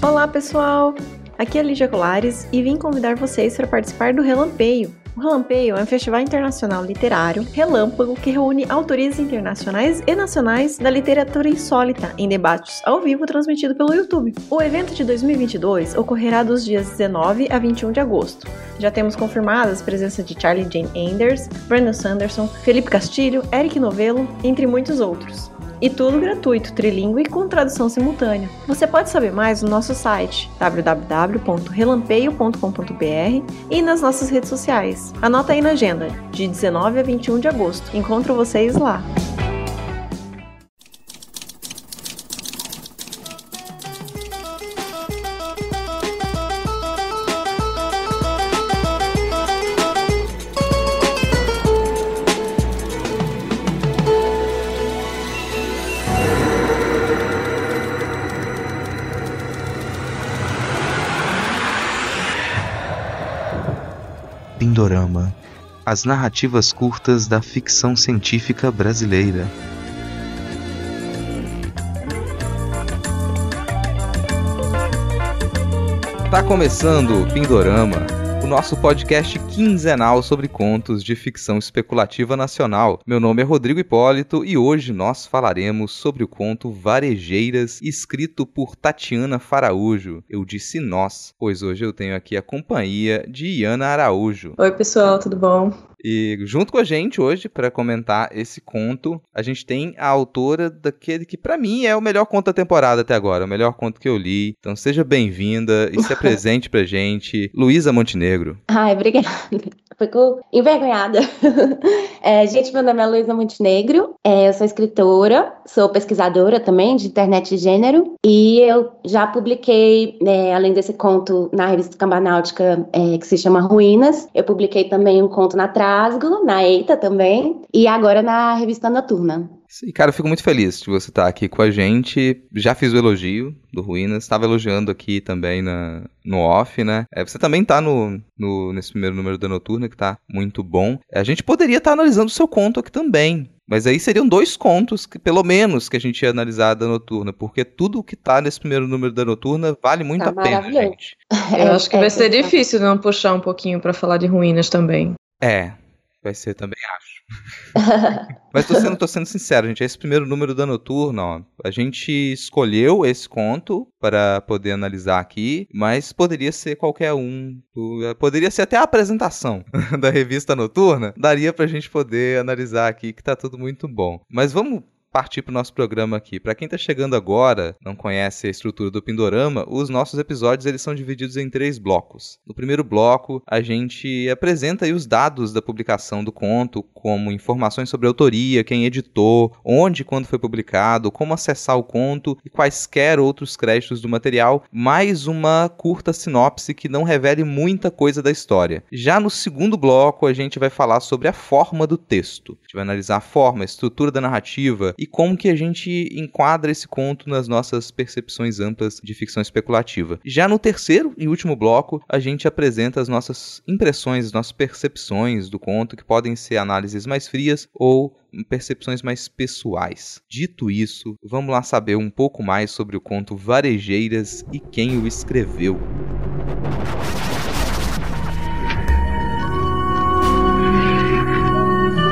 Olá, pessoal! Aqui é Lígia Colares e vim convidar vocês para participar do Relampeio. O Relampeio é um festival internacional literário relâmpago que reúne autores internacionais e nacionais da literatura insólita em debates ao vivo transmitido pelo YouTube. O evento de 2022 ocorrerá dos dias 19 a 21 de agosto. Já temos confirmadas a presença de Charlie Jane Anders, Brandon Sanderson, Felipe Castilho, Eric Novello, entre muitos outros. E tudo gratuito, trilingue e com tradução simultânea. Você pode saber mais no nosso site www.relampeio.com.br e nas nossas redes sociais. Anota aí na agenda, de 19 a 21 de agosto. Encontro vocês lá. As narrativas curtas da ficção científica brasileira. Tá começando o Pindorama, nosso podcast quinzenal sobre contos de ficção especulativa nacional. Meu nome é Rodrigo Hipólito e hoje nós falaremos sobre o conto Varejeiras, escrito por Tatiana Faraújo. Eu disse nós, pois hoje eu tenho aqui a companhia de Iana Araújo. Oi, pessoal, tudo bom? E junto com a gente hoje para comentar esse conto, a gente tem a autora daquele que para mim é o melhor conto da temporada até agora, o melhor conto que eu li. Então seja bem-vinda e se apresente pra gente, Luísa Montenegro. Ai, obrigada. Fico envergonhada. É, gente, meu nome é Luísa Montenegro, é, eu sou escritora, sou pesquisadora também de internet e gênero, e eu já publiquei, né, além desse conto na revista Cambanáutica, é, que se chama Ruínas, eu publiquei também um conto na Trasgo, na EITA também, e agora na revista Noturna. E, cara, eu fico muito feliz de você estar aqui com a gente. Já fiz o elogio do Ruínas, estava elogiando aqui também na, no off, né? É, você também tá no, no, nesse primeiro número da Noturna, que tá muito bom. A gente poderia estar analisando o seu conto aqui também. Mas aí seriam dois contos, que, pelo menos, que a gente ia analisar da Noturna, porque tudo o que tá nesse primeiro número da Noturna vale muito Tá a pena, gente. Eu acho que É, vai ser é, difícil não puxar um pouquinho pra falar de ruínas também. É, vai ser também, acho. Mas tô sendo, tô sendo sincero, gente. Esse primeiro número da Noturna, ó, a gente escolheu esse conto para poder analisar aqui, mas poderia ser qualquer um. Poderia ser até a apresentação da revista Noturna. Daria pra gente poder analisar aqui, que tá tudo muito bom. Mas vamos partir pro nosso programa aqui. Pra quem tá chegando agora, não conhece a estrutura do Pindorama, os nossos episódios eles são divididos em três blocos. No primeiro bloco, a gente apresenta os dados da publicação do conto, como informações sobre a autoria, quem editou, onde e quando foi publicado, como acessar o conto e quaisquer outros créditos do material, mais uma curta sinopse que não revele muita coisa da história. Já no segundo bloco, a gente vai falar sobre a forma do texto. A gente vai analisar a forma, a estrutura da narrativa e como que a gente enquadra esse conto nas nossas percepções amplas de ficção especulativa. Já no terceiro e último bloco, a gente apresenta as nossas impressões, as nossas percepções do conto, que podem ser análises mais frias ou percepções mais pessoais. Dito isso, vamos lá saber um pouco mais sobre o conto Varejeiras e quem o escreveu.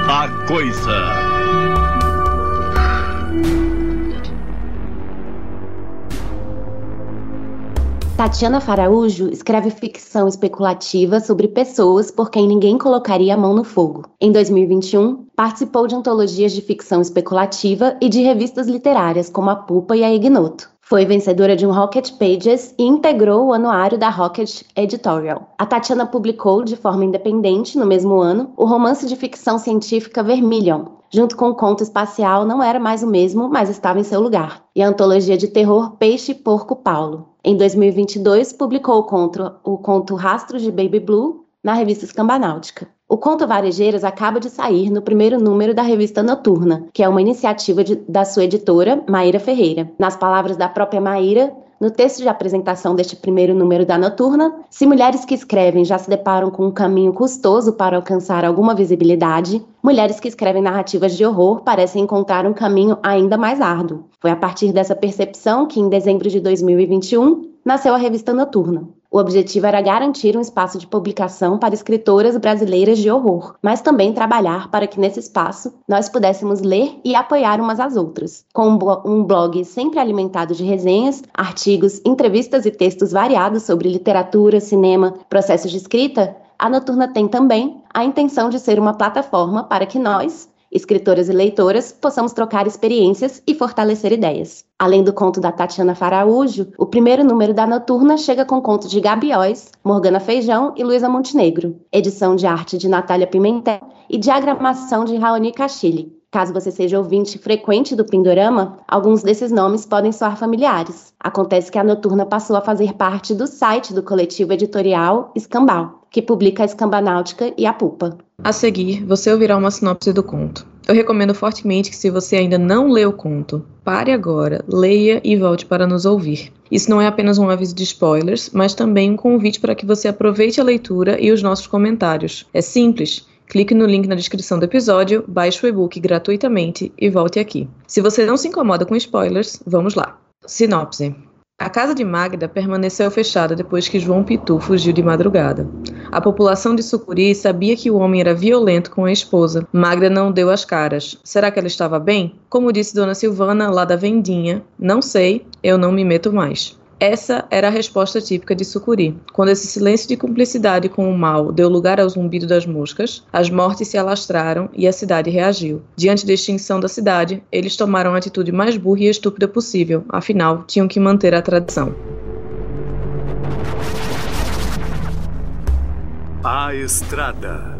A coisa. Tatiana Faraújo escreve ficção especulativa sobre pessoas por quem ninguém colocaria a mão no fogo. Em 2021, participou de antologias de ficção especulativa e de revistas literárias como a Pupa e a Ignoto. Foi vencedora de um Rocket Pages e integrou o anuário da Rocket Editorial. A Tatiana publicou, de forma independente, no mesmo ano, o romance de ficção científica Vermilion, junto com o conto espacial Não Era Mais o Mesmo, mas estava em seu lugar, e a antologia de terror Peixe e Porco Paulo. Em 2022, publicou o conto, o conto de Baby Blue na revista Escambanáutica. O Conto Varejeiras acaba de sair no primeiro número da revista Noturna, que é uma iniciativa de- da sua editora, Maíra Ferreira. Nas palavras da própria Maíra, no texto de apresentação deste primeiro número da Noturna, se mulheres que escrevem já se deparam com um caminho custoso para alcançar alguma visibilidade, mulheres que escrevem narrativas de horror parecem encontrar um caminho ainda mais árduo. Foi a partir dessa percepção que, em dezembro de 2021, nasceu a revista Noturna. O objetivo era garantir um espaço de publicação para escritoras brasileiras de horror, mas também trabalhar para que nesse espaço nós pudéssemos ler e apoiar umas às outras. Com um blog sempre alimentado de resenhas, artigos, entrevistas e textos variados sobre literatura, cinema, processos de escrita, a Noturna tem também a intenção de ser uma plataforma para que nós, escritoras e leitoras, possamos trocar experiências e fortalecer ideias. Além do conto da Tatiana Faraújo, o primeiro número da Noturna chega com conto de Gabióis, Morgana Feijão e Luísa Montenegro, edição de arte de Natália Pimentel e diagramação de Raoni Cachille. Caso você seja ouvinte frequente do Pindorama, alguns desses nomes podem soar familiares. Acontece que a Noturna passou a fazer parte do site do coletivo editorial Escambau, que publica a Escambanáutica e a Pupa. A seguir, você ouvirá uma sinopse do conto. Eu recomendo fortemente que, se você ainda não leu o conto, pare agora, leia e volte para nos ouvir. Isso não é apenas um aviso de spoilers, mas também um convite para que você aproveite a leitura e os nossos comentários. É simples. Clique no link na descrição do episódio, baixe o e-book gratuitamente e volte aqui. Se você não se incomoda com spoilers, vamos lá. Sinopse. A casa de Magda permaneceu fechada depois que João Pitu fugiu de madrugada. A população de Sucuri sabia que o homem era violento com a esposa. Magda não deu as caras. Será que ela estava bem? Como disse Dona Silvana, lá da vendinha, não sei, eu não me meto mais. Essa era a resposta típica de Sucuri. Quando esse silêncio de cumplicidade com o mal deu lugar ao zumbido das moscas, as mortes se alastraram e a cidade reagiu. Diante da extinção da cidade, eles tomaram a atitude mais burra e estúpida possível, afinal, tinham que manter a tradição. A Estrada.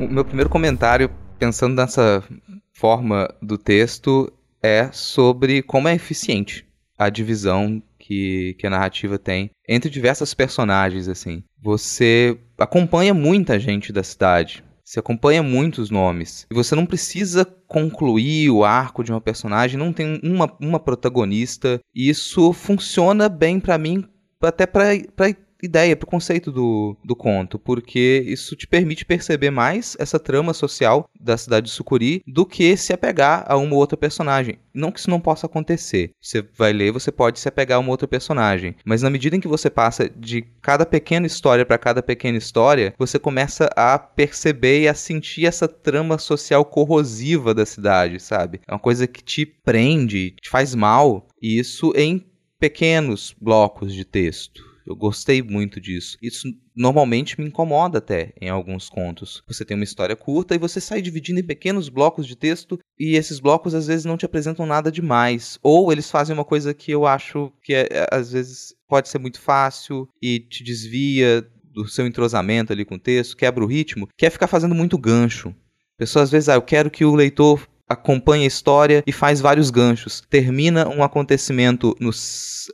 O meu primeiro comentário, pensando nessa forma do texto, é sobre como é eficiente a divisão que, que a narrativa tem entre diversas personagens, assim. Você acompanha muita gente da cidade, você acompanha muitos nomes. E você não precisa concluir o arco de uma personagem, não tem uma, uma protagonista. Isso funciona bem para mim, até para ideia, pro conceito do, do conto, porque isso te permite perceber mais essa trama social da cidade de Sucuri do que se apegar a uma ou outra personagem. Não que isso não possa acontecer. Você vai ler, você pode se apegar a uma outra personagem, mas na medida em que você passa de cada pequena história para cada pequena história, você começa a perceber e a sentir essa trama social corrosiva da cidade, sabe? É uma coisa que te prende, te faz mal, e isso em pequenos blocos de texto. Eu gostei muito disso. Isso normalmente me incomoda até em alguns contos. Você tem uma história curta e você sai dividindo em pequenos blocos de texto e esses blocos às vezes não te apresentam nada demais. Ou eles fazem uma coisa que eu acho que é, é às vezes pode ser muito fácil e te desvia do seu entrosamento ali com o texto, quebra o ritmo, que é ficar fazendo muito gancho. Pessoas às vezes, ah, eu quero que o leitor acompanha a história e faz vários ganchos. Termina um acontecimento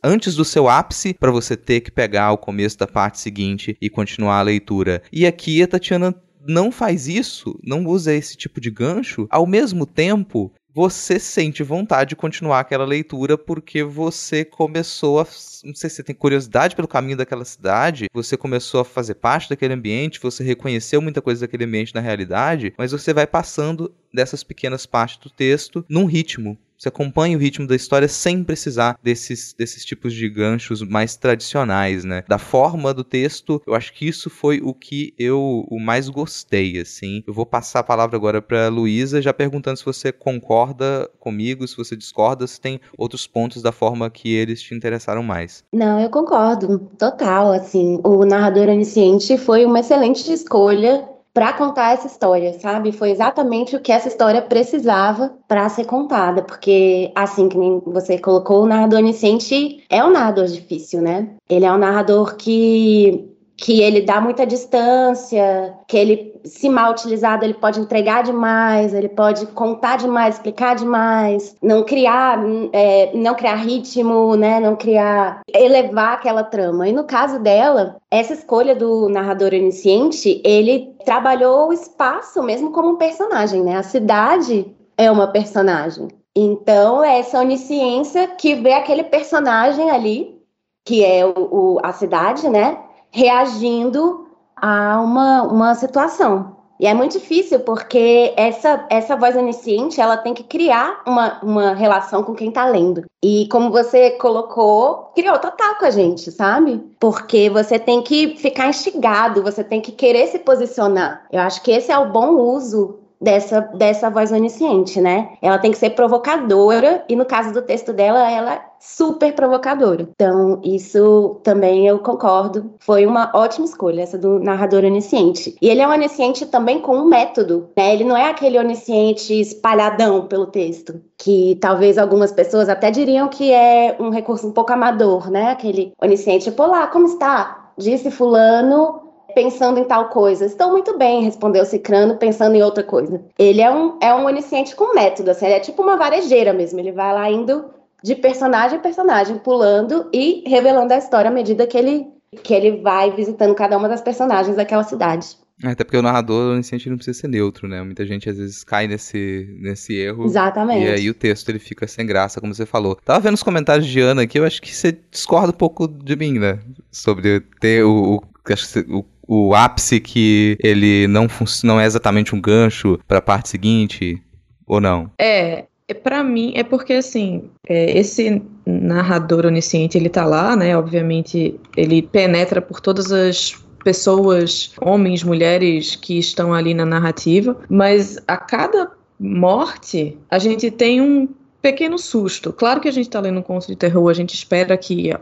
antes do seu ápice para você ter que pegar o começo da parte seguinte e continuar a leitura. E aqui a Tatiana não faz isso, não usa esse tipo de gancho, ao mesmo tempo você sente vontade de continuar aquela leitura porque você começou a. Não sei se você tem curiosidade pelo caminho daquela cidade, você começou a fazer parte daquele ambiente, você reconheceu muita coisa daquele ambiente na realidade, mas você vai passando dessas pequenas partes do texto num ritmo você acompanha o ritmo da história sem precisar desses, desses tipos de ganchos mais tradicionais, né? Da forma do texto, eu acho que isso foi o que eu o mais gostei, assim. Eu vou passar a palavra agora para Luísa, já perguntando se você concorda comigo, se você discorda, se tem outros pontos da forma que eles te interessaram mais. Não, eu concordo, total, assim. O narrador onisciente foi uma excelente escolha para contar essa história, sabe? Foi exatamente o que essa história precisava para ser contada, porque assim que você colocou, o narrador onisciente é um narrador difícil, né? Ele é um narrador que que ele dá muita distância, que ele, se mal utilizado, ele pode entregar demais, ele pode contar demais, explicar demais, não criar, é, não criar ritmo, né, não criar, elevar aquela trama. E no caso dela, essa escolha do narrador onisciente, ele trabalhou o espaço mesmo como um personagem, né? A cidade é uma personagem. Então, é essa onisciência que vê aquele personagem ali, que é o, o a cidade, né? Reagindo a uma, uma situação. E é muito difícil porque essa, essa voz onisciente ela tem que criar uma, uma relação com quem tá lendo. E como você colocou, criou total com a gente, sabe? Porque você tem que ficar instigado, você tem que querer se posicionar. Eu acho que esse é o bom uso dessa, dessa voz onisciente, né? Ela tem que ser provocadora, e no caso do texto dela, ela super provocadora. Então, isso também eu concordo. Foi uma ótima escolha, essa do narrador onisciente. E ele é um onisciente também com um método, né? Ele não é aquele onisciente espalhadão pelo texto, que talvez algumas pessoas até diriam que é um recurso um pouco amador, né? Aquele onisciente, tipo, olá, como está? Disse fulano pensando em tal coisa. Estou muito bem, respondeu Cicrano, pensando em outra coisa. Ele é um, é um onisciente com método, assim, ele é tipo uma varejeira mesmo. Ele vai lá indo de personagem a personagem, pulando e revelando a história à medida que ele, que ele vai visitando cada uma das personagens daquela cidade. Até porque o narrador onisciente não precisa ser neutro, né? Muita gente às vezes cai nesse, nesse erro. Exatamente. E aí o texto ele fica sem graça, como você falou. Tava vendo os comentários de Ana aqui, eu acho que você discorda um pouco de mim, né? Sobre ter o, o, o o ápice que ele não, não é exatamente um gancho para a parte seguinte, ou não? É, é para mim é porque assim é, esse narrador onisciente ele tá lá né obviamente ele penetra por todas as pessoas homens mulheres que estão ali na narrativa mas a cada morte a gente tem um pequeno susto. Claro que a gente tá lendo um conto de terror a gente espera que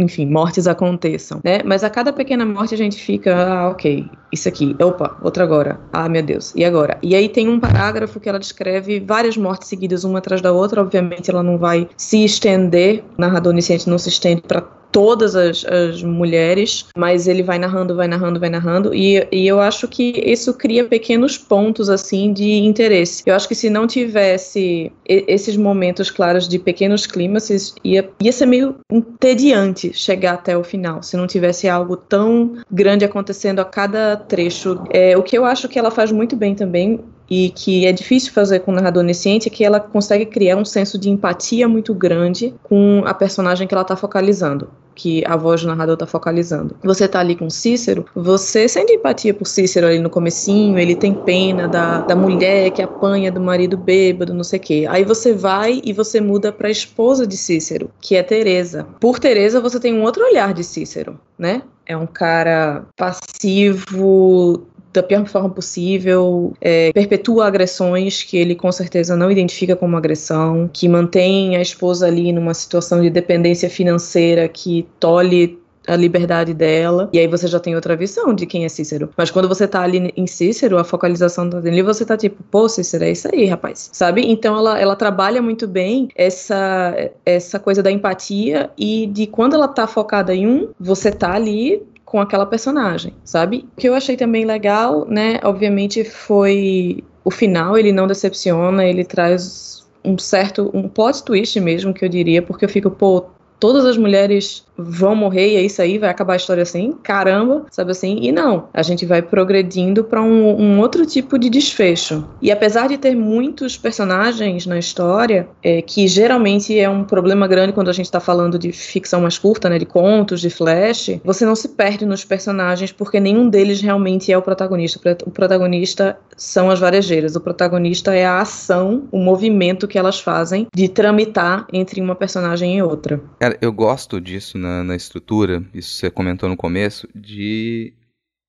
enfim, mortes aconteçam, né? Mas a cada pequena morte a gente fica, ah, ok, isso aqui, opa, outra agora, ah, meu Deus, e agora? E aí tem um parágrafo que ela descreve várias mortes seguidas uma atrás da outra, obviamente ela não vai se estender, o narrador onisciente não se estende para todas as, as, mulheres, mas ele vai narrando, vai narrando, vai narrando, e, e eu acho que isso cria pequenos pontos, assim, de interesse. Eu acho que se não tivesse esses momentos claros de pequenos climas, ia, ia ser meio entediante chegar até o final, se não tivesse algo tão grande acontecendo a cada trecho. É, o que eu acho que ela faz muito bem também e que é difícil fazer com o narrador onisciente é que ela consegue criar um senso de empatia muito grande com a personagem que ela está focalizando que a voz do narrador está focalizando. Você está ali com Cícero, você sente empatia por Cícero ali no comecinho, ele tem pena da, da mulher que apanha do marido bêbado, não sei o quê. Aí você vai e você muda para a esposa de Cícero, que é Teresa. Por Teresa você tem um outro olhar de Cícero, né? É um cara passivo, da pior forma possível, é, perpetua agressões que ele com certeza não identifica como agressão, que mantém a esposa ali numa situação de dependência financeira que tolhe a liberdade dela, e aí você já tem outra visão de quem é Cícero. Mas quando você tá ali em Cícero, a focalização dele, você tá tipo, pô, Cícero, é isso aí, rapaz. Sabe? Então ela, ela trabalha muito bem essa, essa coisa da empatia e de quando ela tá focada em um, você tá ali com aquela personagem, sabe? O que eu achei também legal, né, obviamente foi o final, ele não decepciona, ele traz um certo, um plot twist mesmo, que eu diria, porque eu fico, pô, todas as mulheres vão morrer e é isso aí, vai acabar a história assim, caramba, sabe assim? E não, a gente vai progredindo para um, um, outro tipo de desfecho. E apesar de ter muitos personagens na história, é, que geralmente é um problema grande quando a gente está falando de ficção mais curta, né, de contos, de flash, você não se perde nos personagens porque nenhum deles realmente é o protagonista. O protagonista são as varejeiras, o protagonista é a ação, o movimento que elas fazem de tramitar entre uma personagem e outra. Cara, eu gosto disso na, na estrutura, isso você comentou no começo, de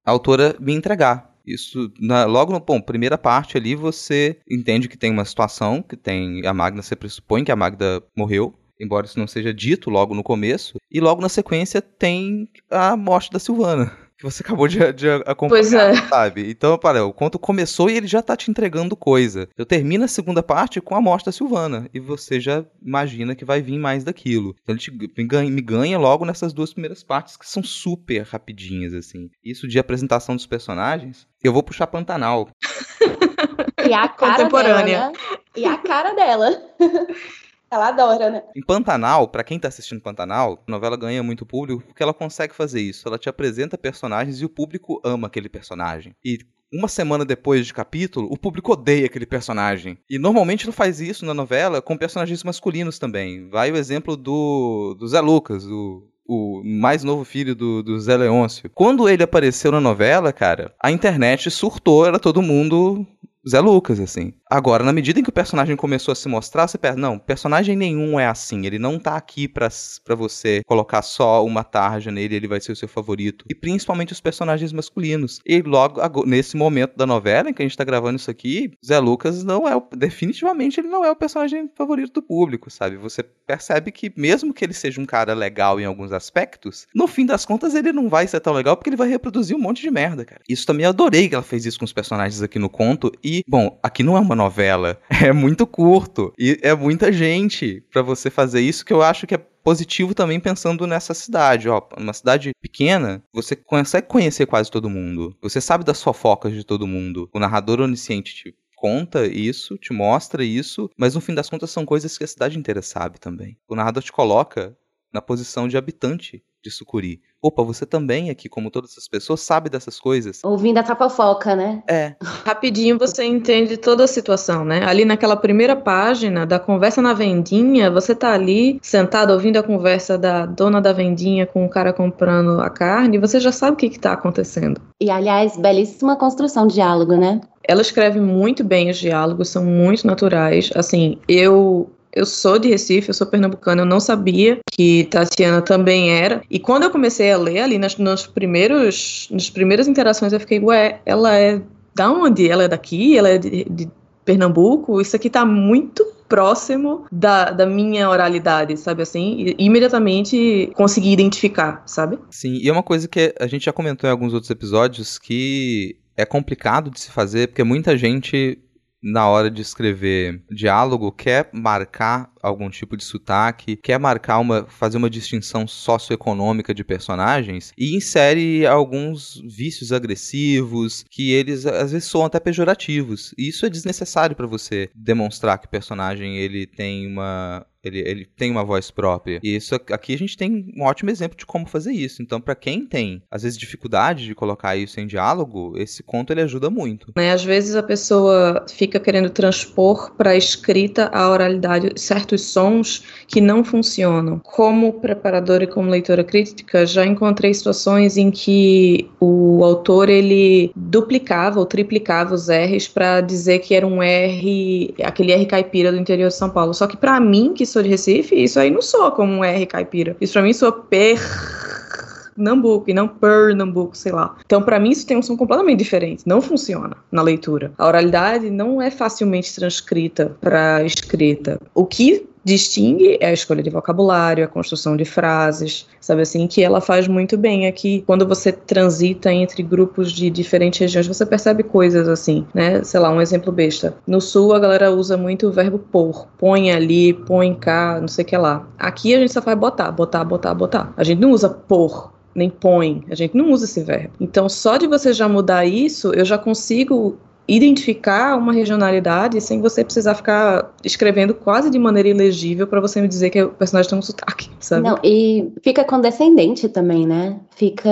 a autora me entregar. Isso, na, logo no bom, primeira parte ali, você entende que tem uma situação, que tem a Magda, você pressupõe que a Magda morreu, embora isso não seja dito logo no começo, e logo na sequência tem a morte da Silvana que você acabou de, de acompanhar, pois é. sabe? Então, para, o conto começou e ele já tá te entregando coisa. Eu termino a segunda parte com a morte da Silvana, e você já imagina que vai vir mais daquilo. Então ele te, me, ganha, me ganha logo nessas duas primeiras partes, que são super rapidinhas, assim. Isso de apresentação dos personagens, eu vou puxar Pantanal. E a cara Contemporânea. Dela, né? E a cara dela. Ela adora, né? Em Pantanal, para quem tá assistindo Pantanal, a novela ganha muito público porque ela consegue fazer isso. Ela te apresenta personagens e o público ama aquele personagem. E uma semana depois de capítulo, o público odeia aquele personagem. E normalmente não faz isso na novela com personagens masculinos também. Vai o exemplo do, do Zé Lucas, o, o mais novo filho do, do Zé Leôncio. Quando ele apareceu na novela, cara, a internet surtou, era todo mundo Zé Lucas, assim. Agora, na medida em que o personagem começou a se mostrar, você pensa, não, personagem nenhum é assim. Ele não tá aqui pra, você colocar só uma tarja nele, ele vai ser o seu favorito. E principalmente os personagens masculinos. E logo, nesse momento da novela em que a gente tá gravando isso aqui, Zé Lucas não é o, definitivamente ele não é o personagem favorito do público, sabe? Você percebe que mesmo que ele seja um cara legal em alguns aspectos, no fim das contas ele não vai ser tão legal porque ele vai reproduzir um monte de merda, cara. Isso também adorei que ela fez isso com os personagens aqui no conto. E, bom, aqui não é uma novela. É muito curto. E é muita gente para você fazer isso que eu acho que é positivo também pensando nessa cidade, ó, uma cidade pequena, você consegue conhecer quase todo mundo. Você sabe das fofocas de todo mundo. O narrador onisciente te conta isso, te mostra isso, mas no fim das contas são coisas que a cidade inteira sabe também. O narrador te coloca na posição de habitante de Sucuri. Opa, você também aqui, como todas as pessoas, sabe dessas coisas. Ouvindo essa fofoca, né? É. Rapidinho você entende toda a situação, né? Ali naquela primeira página da conversa na vendinha, você tá ali sentado ouvindo a conversa da dona da vendinha com o cara comprando a carne, você já sabe o que que tá acontecendo. E aliás, belíssima construção de diálogo, né? Ela escreve muito bem os diálogos, são muito naturais. Assim, eu eu sou de Recife, eu sou pernambucana, eu não sabia que Tatiana também era. E quando eu comecei a ler ali nas, primeiros, nas primeiras interações, eu fiquei, ué, ela é da onde? Ela é daqui? Ela é de, de Pernambuco? Isso aqui tá muito próximo da, da minha oralidade, sabe assim? E imediatamente consegui identificar, sabe? Sim, e é uma coisa que a gente já comentou em alguns outros episódios que é complicado de se fazer, porque muita gente na hora de escrever diálogo quer marcar algum tipo de sotaque, quer marcar uma fazer uma distinção socioeconômica de personagens e insere alguns vícios agressivos que eles às vezes são até pejorativos. E isso é desnecessário para você demonstrar que o personagem ele tem uma ele, ele tem uma voz própria. E isso aqui a gente tem um ótimo exemplo de como fazer isso. Então, para quem tem, às vezes, dificuldade de colocar isso em diálogo, esse conto ele ajuda muito. Né, às vezes a pessoa fica querendo transpor para a escrita a oralidade certos sons que não funcionam. Como preparadora e como leitora crítica, já encontrei situações em que o autor ele duplicava ou triplicava os R's para dizer que era um R, aquele R caipira do interior de São Paulo. Só que para mim, que sou de Recife, isso aí não soa como um R caipira. Isso pra mim soa per Nambuco e não Pernambuco, sei lá. Então, para mim, isso tem um som completamente diferente. Não funciona na leitura. A oralidade não é facilmente transcrita para escrita. O que distingue é a escolha de vocabulário, a construção de frases, sabe assim, que ela faz muito bem aqui. Quando você transita entre grupos de diferentes regiões, você percebe coisas assim, né? Sei lá, um exemplo besta. No sul a galera usa muito o verbo pôr, põe ali, põe cá, não sei o que lá. Aqui a gente só faz botar, botar, botar, botar. A gente não usa pôr, nem põe, a gente não usa esse verbo. Então, só de você já mudar isso, eu já consigo identificar uma regionalidade sem você precisar ficar escrevendo quase de maneira ilegível para você me dizer que o personagem tem um sotaque, sabe? Não, e fica condescendente também, né? Fica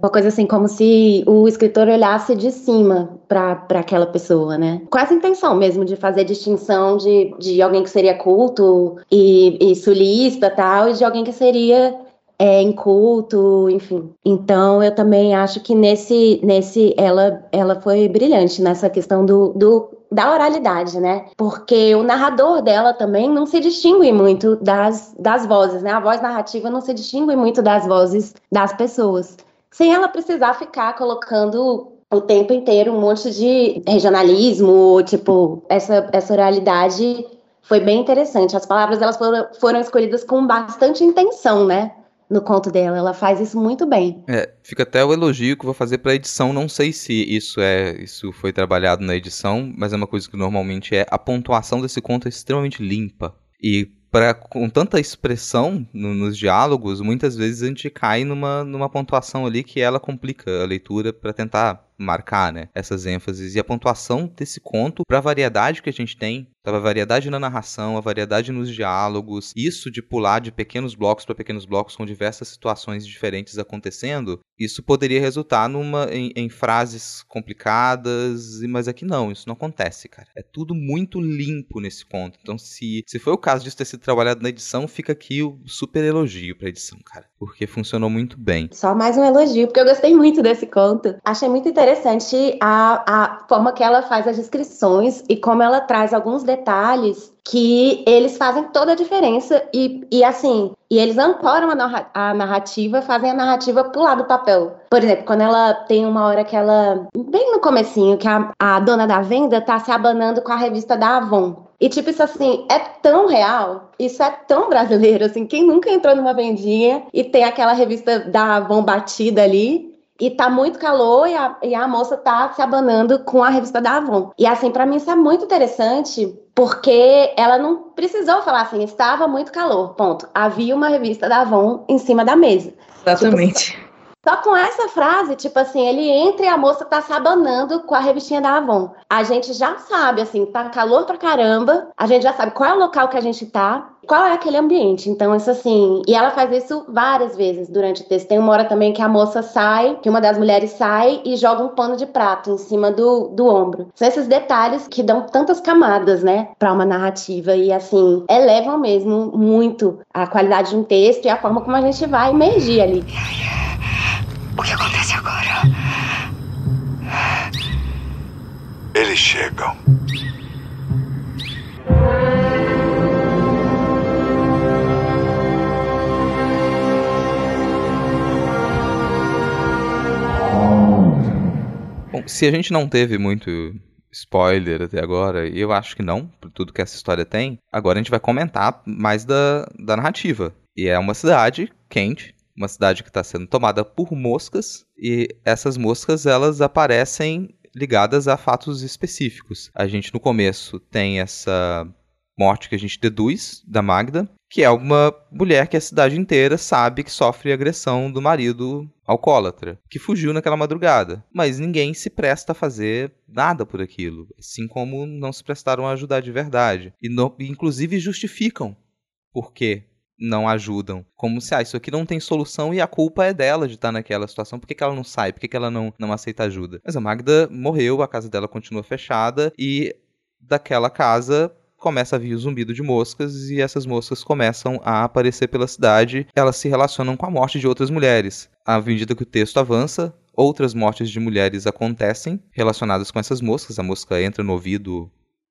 uma coisa assim, como se o escritor olhasse de cima para aquela pessoa, né? Com essa intenção mesmo de fazer distinção de, de alguém que seria culto e, e sulista tal, e de alguém que seria é, em culto, enfim. Então eu também acho que nesse, nesse ela, ela foi brilhante nessa questão do, do da oralidade, né? Porque o narrador dela também não se distingue muito das, das vozes, né? A voz narrativa não se distingue muito das vozes das pessoas. Sem ela precisar ficar colocando o tempo inteiro um monte de regionalismo, tipo, essa, essa oralidade foi bem interessante. As palavras elas foram, foram escolhidas com bastante intenção, né? No conto dela. Ela faz isso muito bem. É, fica até o elogio que vou fazer pra edição. Não sei se isso é isso foi trabalhado na edição, mas é uma coisa que normalmente é. A pontuação desse conto é extremamente limpa. E pra, com tanta expressão no, nos diálogos, muitas vezes a gente cai numa, numa pontuação ali que ela complica a leitura para tentar marcar, né, essas ênfases e a pontuação desse conto para a variedade que a gente tem, a variedade na narração, a variedade nos diálogos, isso de pular de pequenos blocos para pequenos blocos com diversas situações diferentes acontecendo, isso poderia resultar numa em, em, frases complicadas, mas aqui não, isso não acontece, cara. É tudo muito limpo nesse conto. Então, se, se foi o caso disso ter sido trabalhado na edição, fica aqui o super elogio pra edição, cara. Porque funcionou muito bem. Só mais um elogio, porque eu gostei muito desse conto. Achei muito interessante a, a forma que ela faz as descrições e como ela traz alguns detalhes que eles fazem toda a diferença e, e assim, e eles ancoram a narrativa, fazem a narrativa pular do papel. Por exemplo, quando ela tem uma hora que ela, bem no comecinho, que a, a dona da venda tá se abanando com a revista da Avon. E tipo, isso assim, é tão real, isso é tão brasileiro, assim, quem nunca entrou numa vendinha e tem aquela revista da Avon batida ali, e tá muito calor e a, e a moça tá se abanando com a revista da Avon. E assim, para mim isso é muito interessante, porque ela não precisou falar assim, estava muito calor, ponto. Havia uma revista da Avon em cima da mesa. Exatamente. Tipo, só com essa frase, tipo assim, ele entra e a moça tá se abanando com a revistinha da Avon. A gente já sabe, assim, tá calor pra caramba, a gente já sabe qual é o local que a gente tá, qual é aquele ambiente. Então, isso assim. E ela faz isso várias vezes durante o texto. Tem uma hora também que a moça sai, que uma das mulheres sai e joga um pano de prato em cima do, do ombro. São esses detalhes que dão tantas camadas, né, pra uma narrativa e, assim, elevam mesmo muito a qualidade de um texto e a forma como a gente vai emergir ali. O que acontece agora? Eles chegam. Bom, se a gente não teve muito spoiler até agora, e eu acho que não, por tudo que essa história tem, agora a gente vai comentar mais da, da narrativa. E é uma cidade quente, uma cidade que está sendo tomada por moscas e essas moscas elas aparecem ligadas a fatos específicos. A gente no começo tem essa morte que a gente deduz da Magda, que é uma mulher que a cidade inteira sabe que sofre agressão do marido alcoólatra, que fugiu naquela madrugada. Mas ninguém se presta a fazer nada por aquilo, assim como não se prestaram a ajudar de verdade. E no, inclusive justificam por quê não ajudam. Como se, ah, isso aqui não tem solução e a culpa é dela de estar naquela situação. Por que, que ela não sai? Por que, que ela não, não aceita ajuda? Mas a Magda morreu, a casa dela continua fechada e daquela casa começa a vir o zumbido de moscas e essas moscas começam a aparecer pela cidade. Elas se relacionam com a morte de outras mulheres. À medida que o texto avança, outras mortes de mulheres acontecem relacionadas com essas moscas. A mosca entra no ouvido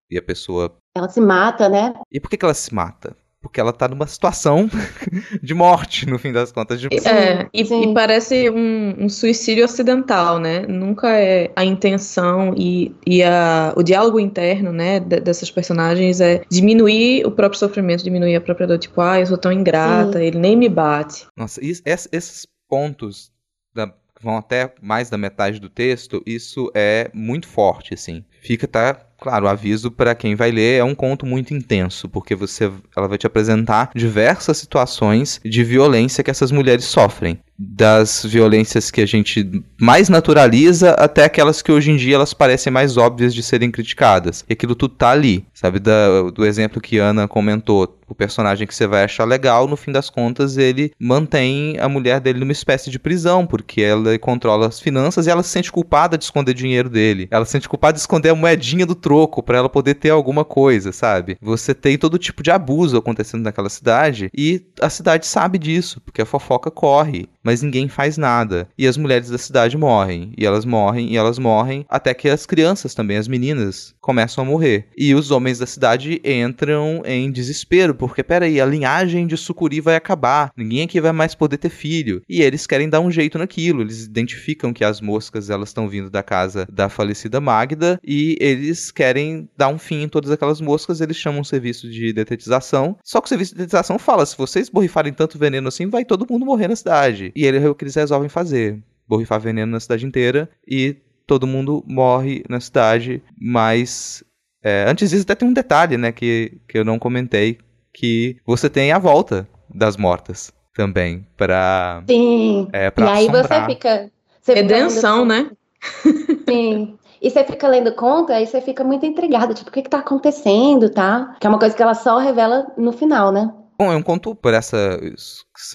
e a pessoa. Ela se mata, né? E por que, que ela se mata? Porque ela tá numa situação de morte, no fim das contas. De... É, e, e parece um, um, suicídio acidental, né? Nunca é a intenção e, e a, o diálogo interno, né, dessas personagens é diminuir o próprio sofrimento, diminuir a própria dor. Tipo, ah, eu sou tão ingrata, Sim. ele nem me bate. Nossa, isso, esses pontos da, vão até mais da metade do texto, isso é muito forte, assim. Fica, tá Claro, aviso para quem vai ler é um conto muito intenso, porque você, ela vai te apresentar diversas situações de violência que essas mulheres sofrem das violências que a gente mais naturaliza até aquelas que hoje em dia elas parecem mais óbvias de serem criticadas. E aquilo tudo tá ali, sabe? Da, do exemplo que Ana comentou. O personagem que você vai achar legal, no fim das contas, ele mantém a mulher dele numa espécie de prisão, porque ela controla as finanças e ela se sente culpada de esconder dinheiro dele. Ela se sente culpada de esconder a moedinha do troco para ela poder ter alguma coisa, sabe? Você tem todo tipo de abuso acontecendo naquela cidade e a cidade sabe disso, porque a fofoca corre. Mas ninguém faz nada. E as mulheres da cidade morrem, e elas morrem, e elas morrem, até que as crianças também, as meninas, começam a morrer. E os homens da cidade entram em desespero, porque peraí, a linhagem de Sucuri vai acabar, ninguém aqui vai mais poder ter filho. E eles querem dar um jeito naquilo, eles identificam que as moscas elas estão vindo da casa da falecida Magda, e eles querem dar um fim em todas aquelas moscas, eles chamam um serviço de detetização. Só que o serviço de detetização fala: se vocês borrifarem tanto veneno assim, vai todo mundo morrer na cidade. E ele é o que eles resolvem fazer: borrifar veneno na cidade inteira e todo mundo morre na cidade. Mas é, antes disso, até tem um detalhe, né, que, que eu não comentei: que você tem a volta das mortas também, para. Sim. É, pra e aí assombrar. você fica. Você Redenção, né? Sim. E você fica lendo conta, aí você fica muito intrigada, tipo, o que que tá acontecendo, tá? Que é uma coisa que ela só revela no final, né? Bom, é um conto, por essa,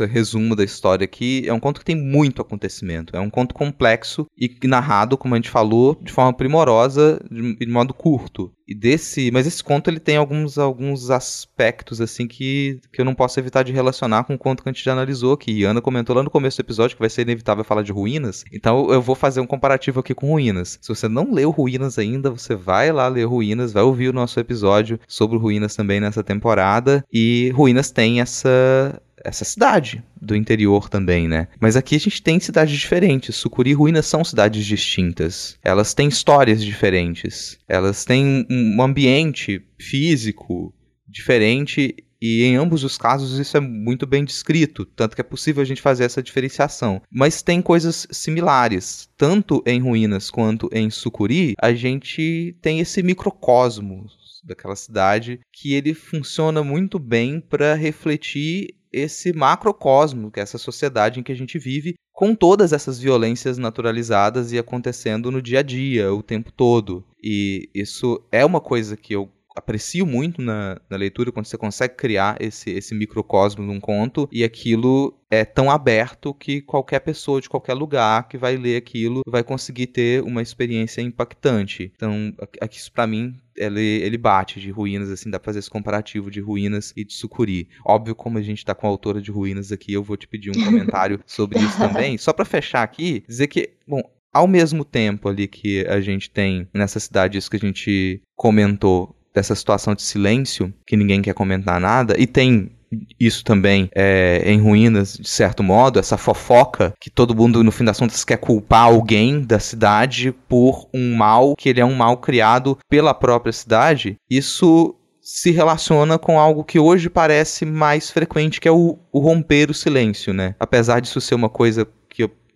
resumo da história aqui, é um conto que tem muito acontecimento. É um conto complexo e narrado, como a gente falou, de forma primorosa, de, de modo curto. E desse, mas esse conto ele tem alguns, alguns aspectos assim que, que eu não posso evitar de relacionar com o conto que a gente já analisou aqui. E Ana comentou lá no começo do episódio que vai ser inevitável falar de ruínas. Então eu vou fazer um comparativo aqui com ruínas. Se você não leu Ruínas ainda, você vai lá ler Ruínas, vai ouvir o nosso episódio sobre Ruínas também nessa temporada. E Ruínas tem essa essa cidade do interior também, né? Mas aqui a gente tem cidades diferentes. Sucuri e Ruínas são cidades distintas. Elas têm histórias diferentes. Elas têm um ambiente físico diferente e em ambos os casos isso é muito bem descrito, tanto que é possível a gente fazer essa diferenciação. Mas tem coisas similares, tanto em Ruínas quanto em Sucuri, a gente tem esse microcosmo daquela cidade que ele funciona muito bem para refletir esse macrocosmo, que é essa sociedade em que a gente vive, com todas essas violências naturalizadas e acontecendo no dia a dia, o tempo todo. E isso é uma coisa que eu aprecio muito na, na, leitura quando você consegue criar esse, esse microcosmo num conto e aquilo é tão aberto que qualquer pessoa de qualquer lugar que vai ler aquilo vai conseguir ter uma experiência impactante. Então, aqui isso para mim ele, ele bate de ruínas, assim, dá pra fazer esse comparativo de ruínas e de sucuri. Óbvio, como a gente tá com a autora de ruínas aqui, eu vou te pedir um comentário sobre isso também. Só para fechar aqui, dizer que, bom, ao mesmo tempo ali que a gente tem nessa cidade isso que a gente comentou dessa situação de silêncio, que ninguém quer comentar nada, e tem isso também é, em ruínas, de certo modo, essa fofoca que todo mundo, no fim das contas, quer culpar alguém da cidade por um mal que ele é um mal criado pela própria cidade. Isso se relaciona com algo que hoje parece mais frequente, que é o, o romper o silêncio, né? Apesar disso ser uma coisa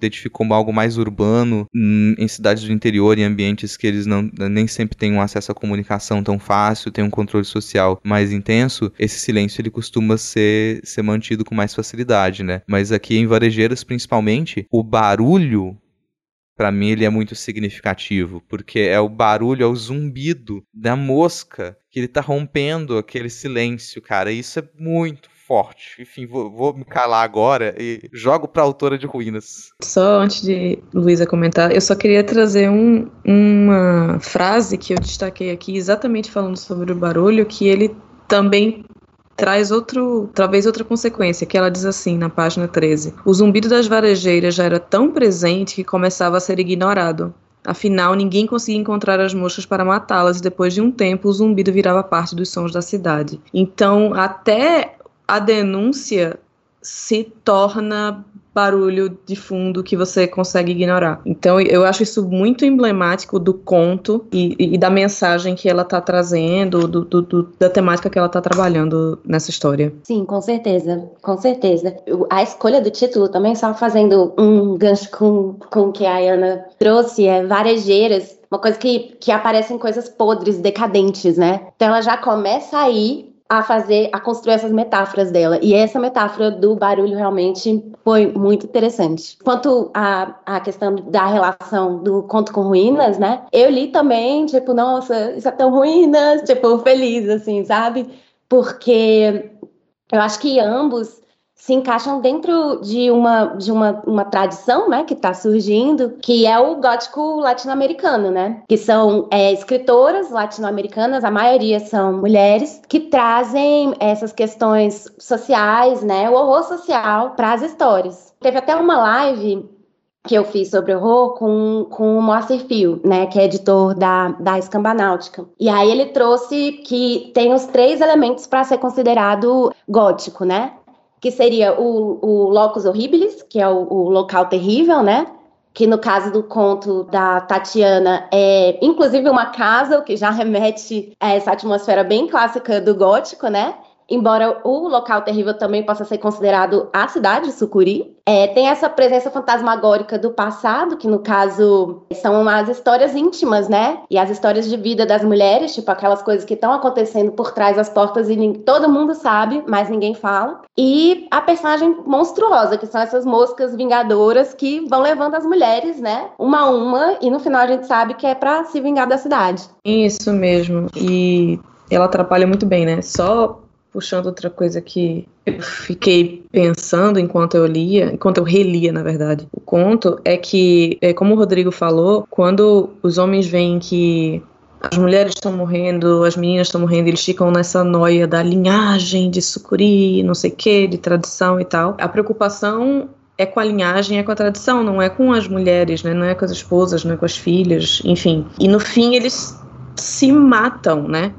que eu identifico como algo mais urbano hum, em cidades do interior, em ambientes que eles não, nem sempre têm um acesso à comunicação tão fácil, têm um controle social mais intenso, esse silêncio ele costuma ser, ser mantido com mais facilidade, né? Mas aqui em Varejeiras, principalmente, o barulho para mim ele é muito significativo, porque é o barulho, é o zumbido da mosca que ele tá rompendo aquele silêncio, cara. Isso é muito forte. Enfim, vou, vou me calar agora e jogo pra autora de Ruínas. Só antes de Luísa comentar, eu só queria trazer um, uma frase que eu destaquei aqui, exatamente falando sobre o barulho, que ele também traz outro, talvez outra consequência, que ela diz assim na página 13: O zumbido das varejeiras já era tão presente que começava a ser ignorado. Afinal, ninguém conseguia encontrar as moscas para matá-las e depois de um tempo o zumbido virava parte dos sons da cidade. Então, até a denúncia se torna barulho de fundo que você consegue ignorar. Então eu acho isso muito emblemático do conto e, e da mensagem que ela está trazendo, do, do, do, da temática que ela está trabalhando nessa história. Sim, com certeza, com certeza. A escolha do título também, só fazendo um gancho com, com o que a Ana trouxe, é varejeiras, uma coisa que, que aparecem coisas podres, decadentes, né? Então ela já começa aí a fazer, a construir essas metáforas dela. E essa metáfora do barulho realmente foi muito interessante. Quanto à, à questão da relação do conto com ruínas, né? Eu li também, tipo, nossa, isso é tão ruínas, tipo, feliz, assim, sabe? Porque eu acho que ambos se encaixam dentro de uma, de uma, uma tradição né, que está surgindo, que é o gótico latino-americano, né? Que são é, escritoras latino-americanas, a maioria são mulheres, que trazem essas questões sociais, né? O horror social para as histórias. Teve até uma live que eu fiz sobre horror com, com o Moacir Fio, né, que é editor da, da Escamba Náutica. E aí ele trouxe que tem os três elementos para ser considerado gótico, né? Que seria o, o locus horribilis, que é o, o local terrível, né? que no caso do conto da Tatiana é inclusive uma casa, o que já remete a essa atmosfera bem clássica do gótico, né? Embora o local terrível também possa ser considerado a cidade de Sucuri. É, tem essa presença fantasmagórica do passado, que no caso são as histórias íntimas, né? E as histórias de vida das mulheres, tipo aquelas coisas que estão acontecendo por trás das portas e todo mundo sabe, mas ninguém fala. E a personagem monstruosa, que são essas moscas vingadoras que vão levando as mulheres, né? Uma a uma, e no final a gente sabe que é para se vingar da cidade. Isso mesmo. E ela atrapalha muito bem, né? Só puxando outra coisa que eu fiquei pensando enquanto eu lia, enquanto eu relia, na verdade, o conto, é que, é, como o Rodrigo falou, quando os homens veem que as mulheres estão morrendo, as meninas estão morrendo, eles ficam nessa noia da linhagem de sucuri, não sei o que, de tradição e tal. A preocupação é com a linhagem, é com a tradição, não é com as mulheres, né? não é com as esposas, não é com as filhas, enfim. E no fim eles se matam, né?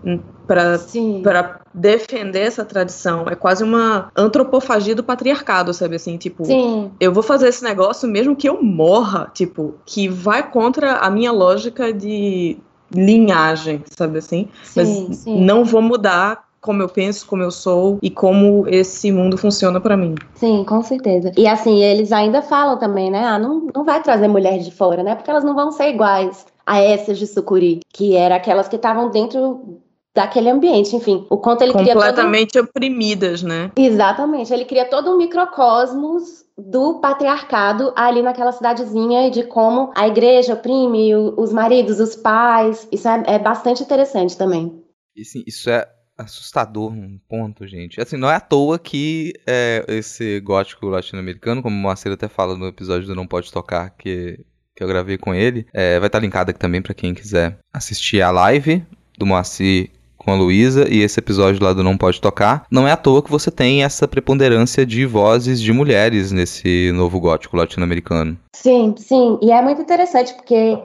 Para defender essa tradição. É quase uma antropofagia do patriarcado, sabe assim? Tipo, Sim. eu vou fazer esse negócio mesmo que eu morra, tipo, que vai contra a minha lógica de linhagem, sabe assim? Sim, Mas sim. não vou mudar como eu penso, como eu sou e como esse mundo funciona para mim. Sim, com certeza. E assim, eles ainda falam também, né? Ah, não, não vai trazer mulheres de fora, né? Porque elas não vão ser iguais a essas de Sucuri, que eram aquelas que estavam dentro daquele ambiente. Enfim, o conto ele cria todo... Completamente oprimidas, né? Exatamente. Ele cria todo um microcosmos do patriarcado ali naquela cidadezinha e de como a igreja oprime os maridos, os pais. Isso é, é bastante interessante também. E, assim, isso é assustador num ponto, gente. Assim, não é à toa que é, esse gótico latino-americano, como o Marcelo até fala no episódio do Não Pode Tocar, que, que eu gravei com ele, é, vai estar linkado aqui também pra quem quiser assistir a live do Moacir com a Luísa e esse episódio lá do Não Pode Tocar. Não é à toa que você tem essa preponderância de vozes de mulheres nesse novo gótico latino-americano. Sim, sim. E é muito interessante porque.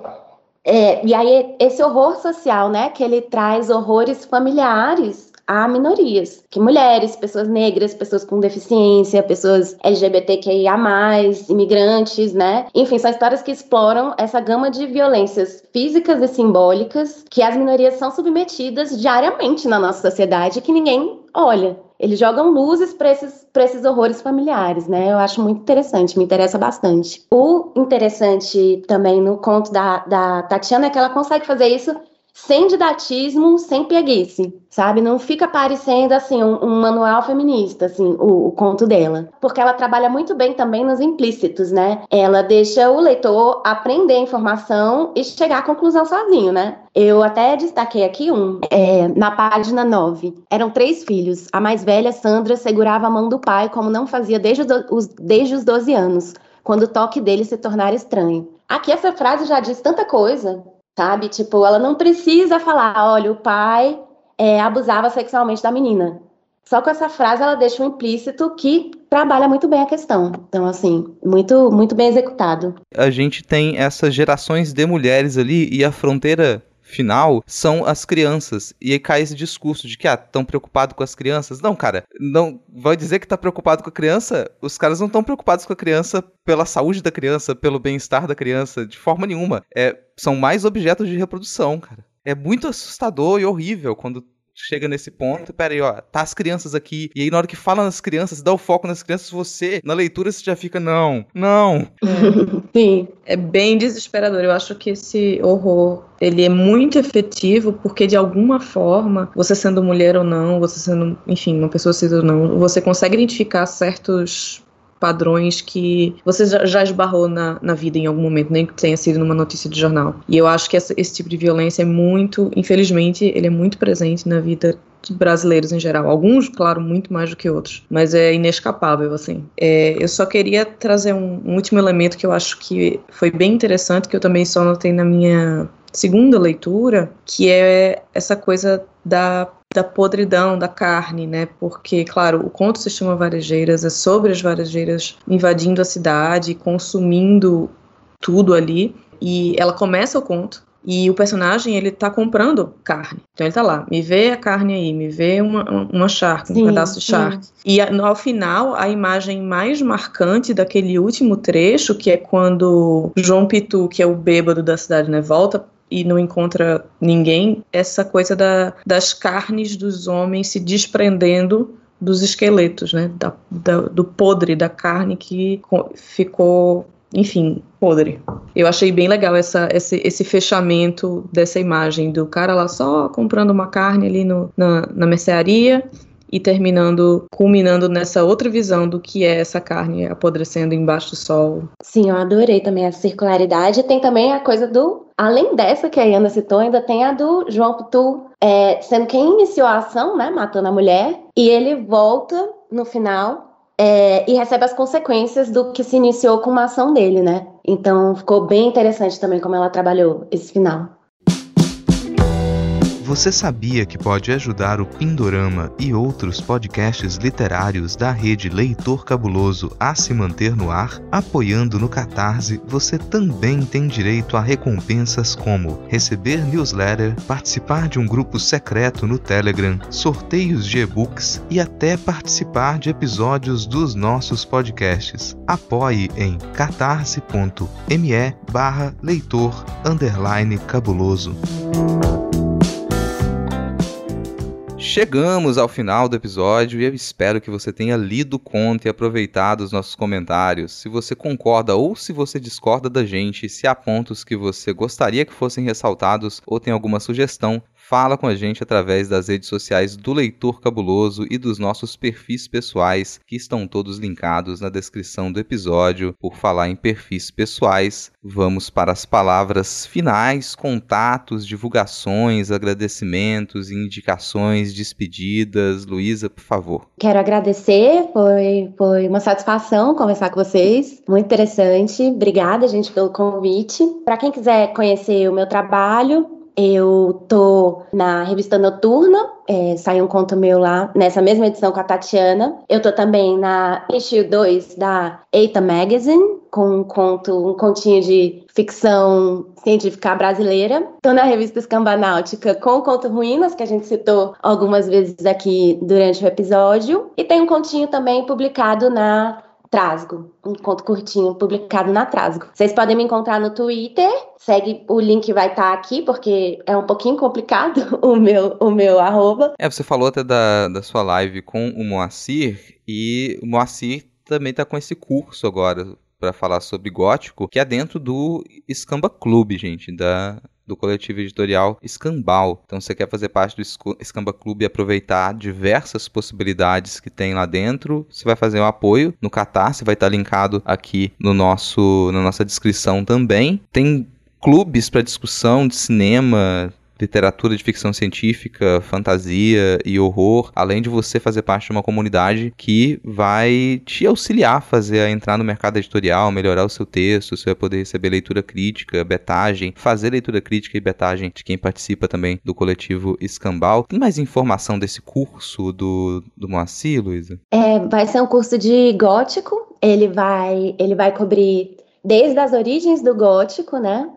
é, e aí, esse horror social, né? Que ele traz horrores familiares a minorias. Que mulheres, pessoas negras, pessoas com deficiência, pessoas LGBTQIA, imigrantes, né? Enfim, são histórias que exploram essa gama de violências físicas e simbólicas que as minorias são submetidas diariamente na nossa sociedade que ninguém olha. Eles jogam luzes para esses, esses horrores familiares, né? Eu acho muito interessante, me interessa bastante. O interessante também no conto da, da Tatiana é que ela consegue fazer isso sem didatismo, sem preguiça, sabe? Não fica parecendo assim um, um manual feminista, assim, o, o conto dela, porque ela trabalha muito bem também nos implícitos, né? Ela deixa o leitor aprender a informação e chegar à conclusão sozinho, né? Eu até destaquei aqui um, é, na página 9. Eram três filhos. A mais velha, Sandra, segurava a mão do pai como não fazia desde os, desde os 12 anos, quando o toque dele se tornara estranho. Aqui essa frase já diz tanta coisa, sabe? Tipo, ela não precisa falar, olha, o pai é, abusava sexualmente da menina. Só com essa frase ela deixa um implícito que trabalha muito bem a questão. Então, assim, muito, muito bem executado. A gente tem essas gerações de mulheres ali e a fronteira final são as crianças. E aí cai esse discurso de que, ah, tão preocupado com as crianças. Não, cara, não vai dizer que tá preocupado com a criança? Os caras não estão preocupados com a criança pela saúde da criança, pelo bem-estar da criança, de forma nenhuma. É, são mais objetos de reprodução, cara. É muito assustador e horrível quando chega nesse ponto, pera aí, ó, tá as crianças aqui, e aí na hora que fala nas crianças, dá o foco nas crianças, você, na leitura, você já fica, não, não. Sim. É bem desesperador. Eu acho que esse horror ele é muito efetivo porque de alguma forma, você sendo mulher ou não, você sendo, enfim, uma pessoa cis ou não, você consegue identificar certos padrões que você já, esbarrou na, na vida em algum momento, nem que tenha sido numa notícia de jornal. E eu acho que essa, esse tipo de violência é muito, infelizmente, ele é muito presente na vida de brasileiros em geral. Alguns, claro, muito mais do que outros, mas é inescapável, assim. É, eu só queria trazer um, um último elemento que eu acho que foi bem interessante, que eu também só notei na minha segunda leitura, que é essa coisa da da podridão da carne, né? Porque, claro, o conto se chama Varejeiras, é sobre as varejeiras invadindo a cidade, consumindo tudo ali. E ela começa o conto e o personagem ele tá comprando carne. Então ele tá lá, me vê a carne aí, me vê uma, uma charque, um pedaço de sim. charque. E ao final, a imagem mais marcante daquele último trecho, que é quando João Pitu, que é o bêbado da cidade, né, volta e não encontra ninguém, essa coisa da, das carnes dos homens se desprendendo dos esqueletos, né? Da, da, do podre da carne que ficou, enfim, podre. Eu achei bem legal essa, esse, esse fechamento dessa imagem do cara lá só comprando uma carne ali no, na, na mercearia e terminando, culminando nessa outra visão do que é essa carne apodrecendo embaixo do sol. Sim, eu adorei também a circularidade. Tem também a coisa do. Além dessa que a Iana citou, ainda tem a do João Putu, é, sendo quem iniciou a ação, né, matando a mulher, e ele volta no final é, e recebe as consequências do que se iniciou com uma ação dele, né? Então ficou bem interessante também como ela trabalhou esse final. Você sabia que pode ajudar o Pindorama e outros podcasts literários da rede Leitor Cabuloso a se manter no ar? Apoiando no Catarse, você também tem direito a recompensas como receber newsletter, participar de um grupo secreto no Telegram, sorteios de e-books e até participar de episódios dos nossos podcasts. Apoie em catarse.me barra leitor cabuloso. Chegamos ao final do episódio e eu espero que você tenha lido o conto e aproveitado os nossos comentários. Se você concorda ou se você discorda da gente, se há pontos que você gostaria que fossem ressaltados ou tem alguma sugestão, fala com a gente através das redes sociais do Leitor Cabuloso e dos nossos perfis pessoais, que estão todos linkados na descrição do episódio. Por falar em perfis pessoais, vamos para as palavras finais, contatos, divulgações, agradecimentos, indicações, despedidas. Luísa, por favor. Quero agradecer, foi, foi uma satisfação conversar com vocês, muito interessante. Obrigada, gente, pelo convite. Para quem quiser conhecer o meu trabalho, eu tô na revista Noturna, é, saiu um conto meu lá, nessa mesma edição com a Tatiana. Eu tô também na issue 2 da Eita Magazine, com um conto, um continho de ficção científica brasileira. Tô na revista Escambanáutica com o conto Ruínas, que a gente citou algumas vezes aqui durante o episódio. E tem um continho também publicado na Trasgo, um conto curtinho publicado na Trasgo. Vocês podem me encontrar no Twitter, segue o link vai estar tá aqui, porque é um pouquinho complicado o meu, o meu arroba. É, você falou até da, da sua live com o Moacir, e o Moacir também tá com esse curso agora para falar sobre gótico, que é dentro do Escamba Clube, gente, da do coletivo editorial Escambal. Então, você quer fazer parte do Escamba Clube e aproveitar diversas possibilidades que tem lá dentro, você vai fazer um apoio no Catarse, vai estar linkado aqui no nosso, na nossa descrição também. Tem clubes para discussão de cinema, literatura de ficção científica, fantasia e horror, além de você fazer parte de uma comunidade que vai te auxiliar a fazer a entrar no mercado editorial, melhorar o seu texto, você vai poder receber leitura crítica, betagem, fazer leitura crítica e betagem de quem participa também do coletivo Escambal. Tem mais informação desse curso do, do Moacir, Luísa? É, vai ser um curso de gótico, ele vai, ele vai cobrir desde as origens do gótico, né?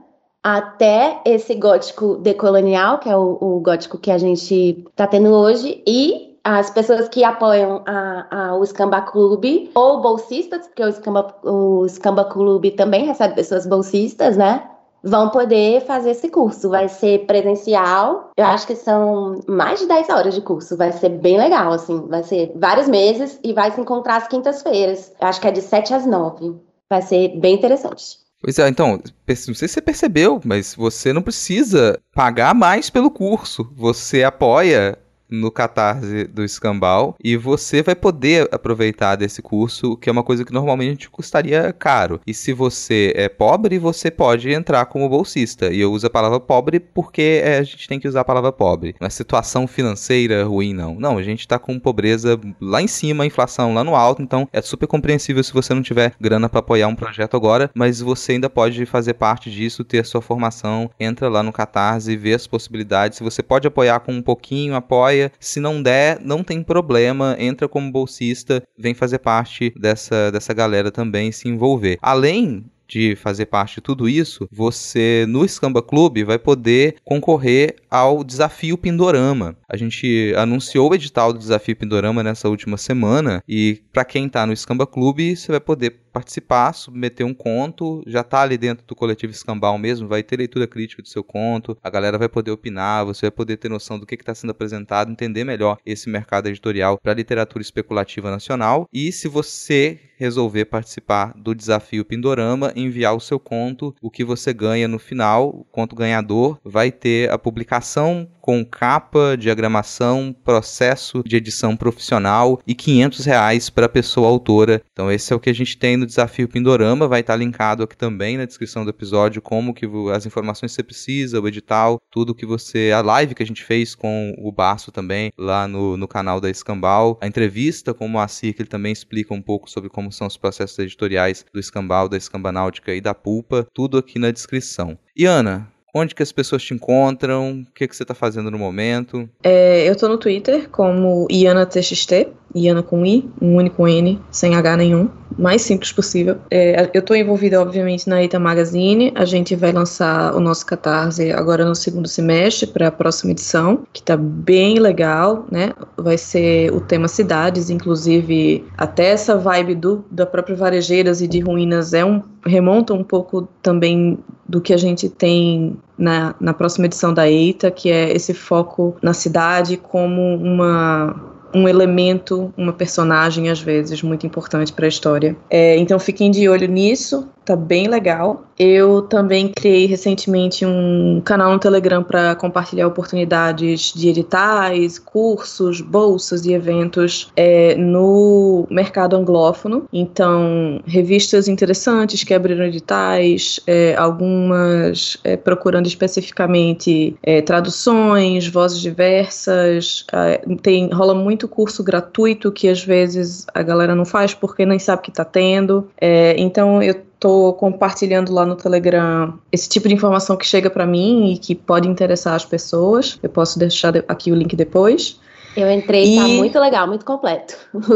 Até esse gótico decolonial, que é o, o gótico que a gente está tendo hoje, e as pessoas que apoiam a, a, o Scamba Clube, ou bolsistas, porque o Scamba, o Scamba Clube também recebe pessoas bolsistas, né? Vão poder fazer esse curso. Vai ser presencial. Eu acho que são mais de 10 horas de curso. Vai ser bem legal, assim. Vai ser vários meses e vai se encontrar às quintas-feiras. Eu acho que é de 7 às 9. Vai ser bem interessante. Pois é, então, não sei se você percebeu, mas você não precisa pagar mais pelo curso. Você apoia no Catarse do Escambau e você vai poder aproveitar desse curso, que é uma coisa que normalmente custaria caro. E se você é pobre, você pode entrar como bolsista. E eu uso a palavra pobre porque é, a gente tem que usar a palavra pobre. Não é situação financeira ruim, não. Não, a gente tá com pobreza lá em cima, inflação lá no alto, então é super compreensível se você não tiver grana para apoiar um projeto agora, mas você ainda pode fazer parte disso, ter sua formação, entra lá no Catarse, vê as possibilidades. Se você pode apoiar com um pouquinho, apoia se não der, não tem problema, entra como bolsista, vem fazer parte dessa, dessa galera também se envolver. Além de fazer parte de tudo isso, você no Scamba Club vai poder concorrer ao desafio Pindorama. A gente anunciou o edital do desafio Pindorama nessa última semana e para quem está no Scamba Club, você vai poder participar, submeter um conto, já tá ali dentro do coletivo Escambau mesmo, vai ter leitura crítica do seu conto, a galera vai poder opinar, você vai poder ter noção do que está sendo apresentado, entender melhor esse mercado editorial para literatura especulativa nacional. E se você resolver participar do desafio Pindorama, enviar o seu conto, o que você ganha no final, o conto ganhador, vai ter a publicação com capa, diagramação, processo de edição profissional e 500 reais para a pessoa autora. Então esse é o que a gente tem no desafio Pindorama, vai estar tá linkado aqui também na descrição do episódio como que as informações que você precisa, o edital, tudo que você, a live que a gente fez com o Baço também lá no, no canal da Escambau, a entrevista com o Moacir que ele também explica um pouco sobre como são os processos editoriais do Escambau, da Escambanáutica e da Pulpa, tudo aqui na descrição. E Ana, Onde que as pessoas te encontram? O que, que você está fazendo no momento? É, eu estou no Twitter como IanaTXT, Iana com I, um único N, sem H nenhum, mais simples possível. É, eu estou envolvida, obviamente, na Eita Magazine. A gente vai lançar o nosso Catarse agora no segundo semestre para a próxima edição, que está bem legal, né? Vai ser o tema cidades, inclusive até essa vibe do, da própria Varejeiras e de Ruínas é um remonta um pouco também do que a gente tem na, na próxima edição da EITA, que é esse foco na cidade como uma um elemento, uma personagem, às vezes, muito importante para a história. É, então fiquem de olho nisso tá bem legal. Eu também criei recentemente um canal no Telegram para compartilhar oportunidades de editais, cursos, bolsas e eventos é, no mercado anglófono. Então, revistas interessantes que abriram editais, é, algumas é, procurando especificamente é, traduções, vozes diversas. É, tem rola muito curso gratuito que às vezes a galera não faz porque nem sabe que está tendo. É, então, eu estou compartilhando lá no Telegram esse tipo de informação que chega para mim e que pode interessar as pessoas. Eu posso deixar aqui o link depois. Eu entrei, tá e... tá muito legal, muito completo.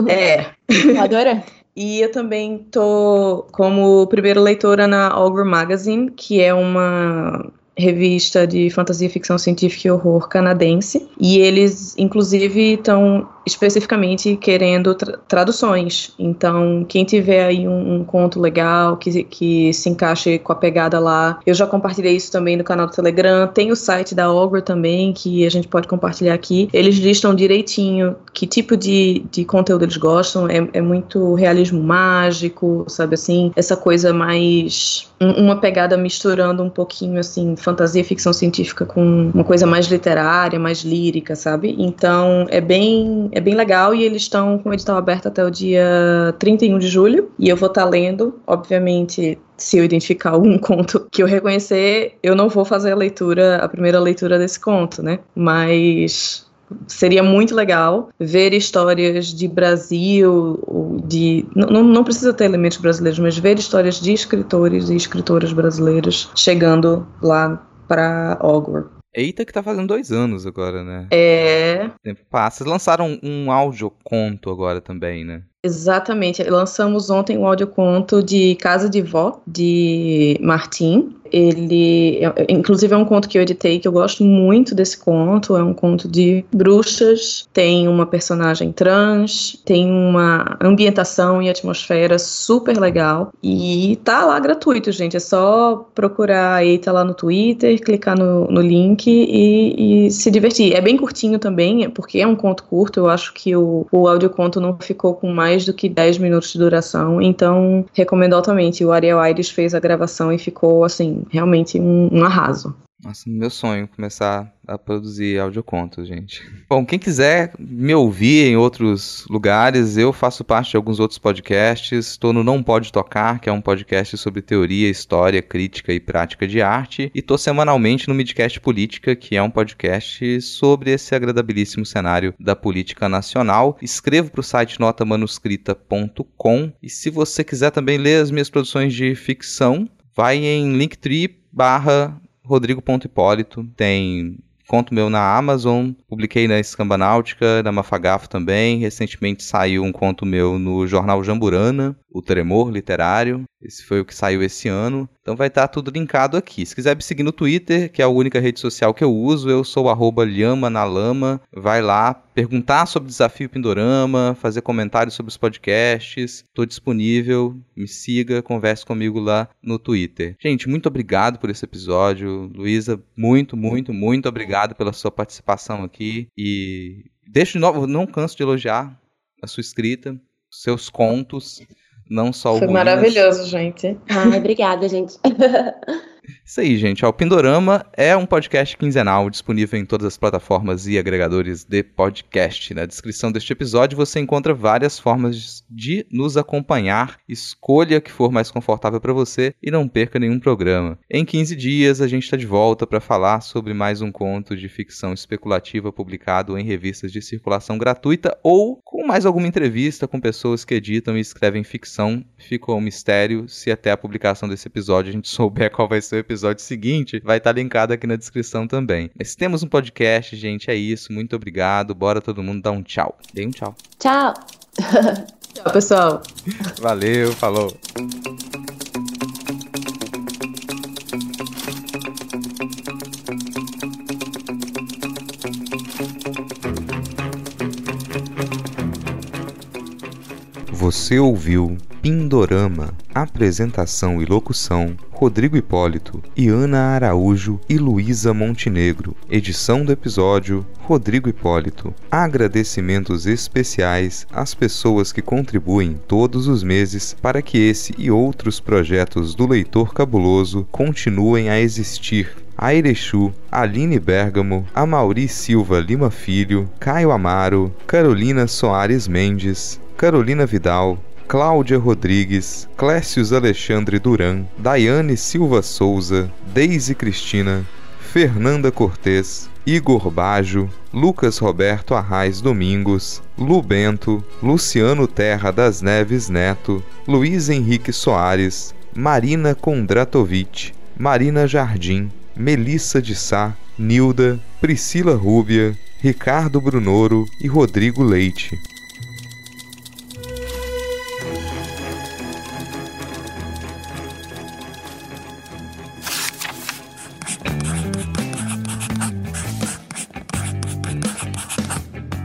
É. Adorando. E eu também tô como primeira leitora na Ogre Magazine, que é uma revista de fantasia, ficção científica e horror canadense. E eles, inclusive, estão especificamente querendo tra traduções. Então, quem tiver aí um, um, conto legal que, que se encaixe com a pegada lá, eu já compartilhei isso também no canal do Telegram. Tem o site da Ogre também, que a gente pode compartilhar aqui. Eles listam direitinho que tipo de, de conteúdo eles gostam. É, é muito realismo mágico, sabe assim? Essa coisa mais. Um, uma pegada misturando um pouquinho, assim, fantasia ficção científica com uma coisa mais literária, mais lírica, sabe? Então, é bem é bem legal e eles estão com o edital aberto até o dia 31 de julho. E eu vou estar tá lendo, obviamente, se eu identificar algum conto que eu reconhecer, eu não vou fazer a leitura, a primeira leitura desse conto, né? Mas seria muito legal ver histórias de Brasil, de não, não precisa ter elementos brasileiros, mas ver histórias de escritores e escritoras brasileiras chegando lá para Hogwarts. Eita, que tá fazendo dois anos agora, né? É. O tempo passa. Lançaram um, um áudio conto agora também, né? Exatamente. Lançamos ontem um audioconto de Casa de Vó, de Martim, ele, é, inclusive, é um conto que eu editei que eu gosto muito desse conto. É um conto de bruxas, tem uma personagem trans, tem uma ambientação e atmosfera super legal e tá lá gratuito, gente. É só procurar a Eita lá no Twitter, clicar no, no link e, e, se divertir. É bem curtinho também, porque é um conto curto. Eu acho que o, o audioconto não ficou com mais do que 10 minutos de duração, então recomendo altamente. O Ariel Aires fez a gravação e ficou assim realmente um, um arraso. Nossa, meu sonho começar a produzir audiocontos, gente. Bom, quem quiser me ouvir em outros lugares, eu faço parte de alguns outros podcasts. Estou no Não Pode Tocar, que é um podcast sobre teoria, história, crítica e prática de arte. E estou semanalmente no Midcast Política, que é um podcast sobre esse agradabilíssimo cenário da política nacional. Escrevo para o site notamanuscrita.com. E se você quiser também ler as minhas produções de ficção, vai em linktree barra rodrigo.hipólito, tem conto meu na Amazon, publiquei na Escambanáutica, na Mafagafo também, recentemente saiu um conto meu no jornal Jamburana. O Tremor Literário. Esse foi o que saiu esse ano. Então vai estar tudo linkado aqui. Se quiser me seguir no Twitter, que é a única rede social que eu uso, eu sou arroba Lhama na Lama. Vai lá perguntar sobre o desafio Pindorama, fazer comentários sobre os podcasts. Estou disponível. Me siga, converse comigo lá no Twitter. Gente, muito obrigado por esse episódio. Luísa, muito, muito, muito obrigado pela sua participação aqui. E deixo de novo, não canso de elogiar a sua escrita, seus contos, não só o Foi maravilhoso, gente. Ai, obrigada, gente. Isso aí, gente. O Pindorama é um podcast quinzenal disponível em todas as plataformas e agregadores de podcast. Na descrição deste episódio você encontra várias formas de nos acompanhar. Escolha que for mais confortável para você e não perca nenhum programa. Em 15 dias a gente está de volta para falar sobre mais um conto de ficção especulativa publicado em revistas de circulação gratuita ou com mais alguma entrevista com pessoas que editam e escrevem ficção. Fica um mistério. Se até a publicação desse episódio a gente souber qual vai ser o episódio seguinte, vai estar linkado aqui na descrição também. Mas temos um podcast, gente, é isso. Muito obrigado. Bora todo mundo dar um tchau. Dê um tchau. Tchau. Tchau, pessoal. Valeu, falou. Você ouviu Pindorama. Apresentação e locução: Rodrigo Hipólito, Iana Araújo e Luísa Montenegro. Edição do episódio: Rodrigo Hipólito. Agradecimentos especiais às pessoas que contribuem todos os meses para que esse e outros projetos do Leitor Cabuloso continuem a existir. A Erechu, Aline Bergamo, Amauri Silva Lima Filho, Caio Amaro, Carolina Soares Mendes, Carolina Vidal, Cláudia Rodrigues, Clécius Alexandre Duran, Daiane Silva Souza, Deise Cristina, Fernanda Cortês, Igor Bajo, Lucas Roberto Arraes Domingos, Lu Bento, Luciano Terra das Neves Neto, Luiz Henrique Soares, Marina Kondratovic, Marina Jardim, Melissa de Sá, Nilda, Priscila Rúbia, Ricardo Brunoro e Rodrigo Leite.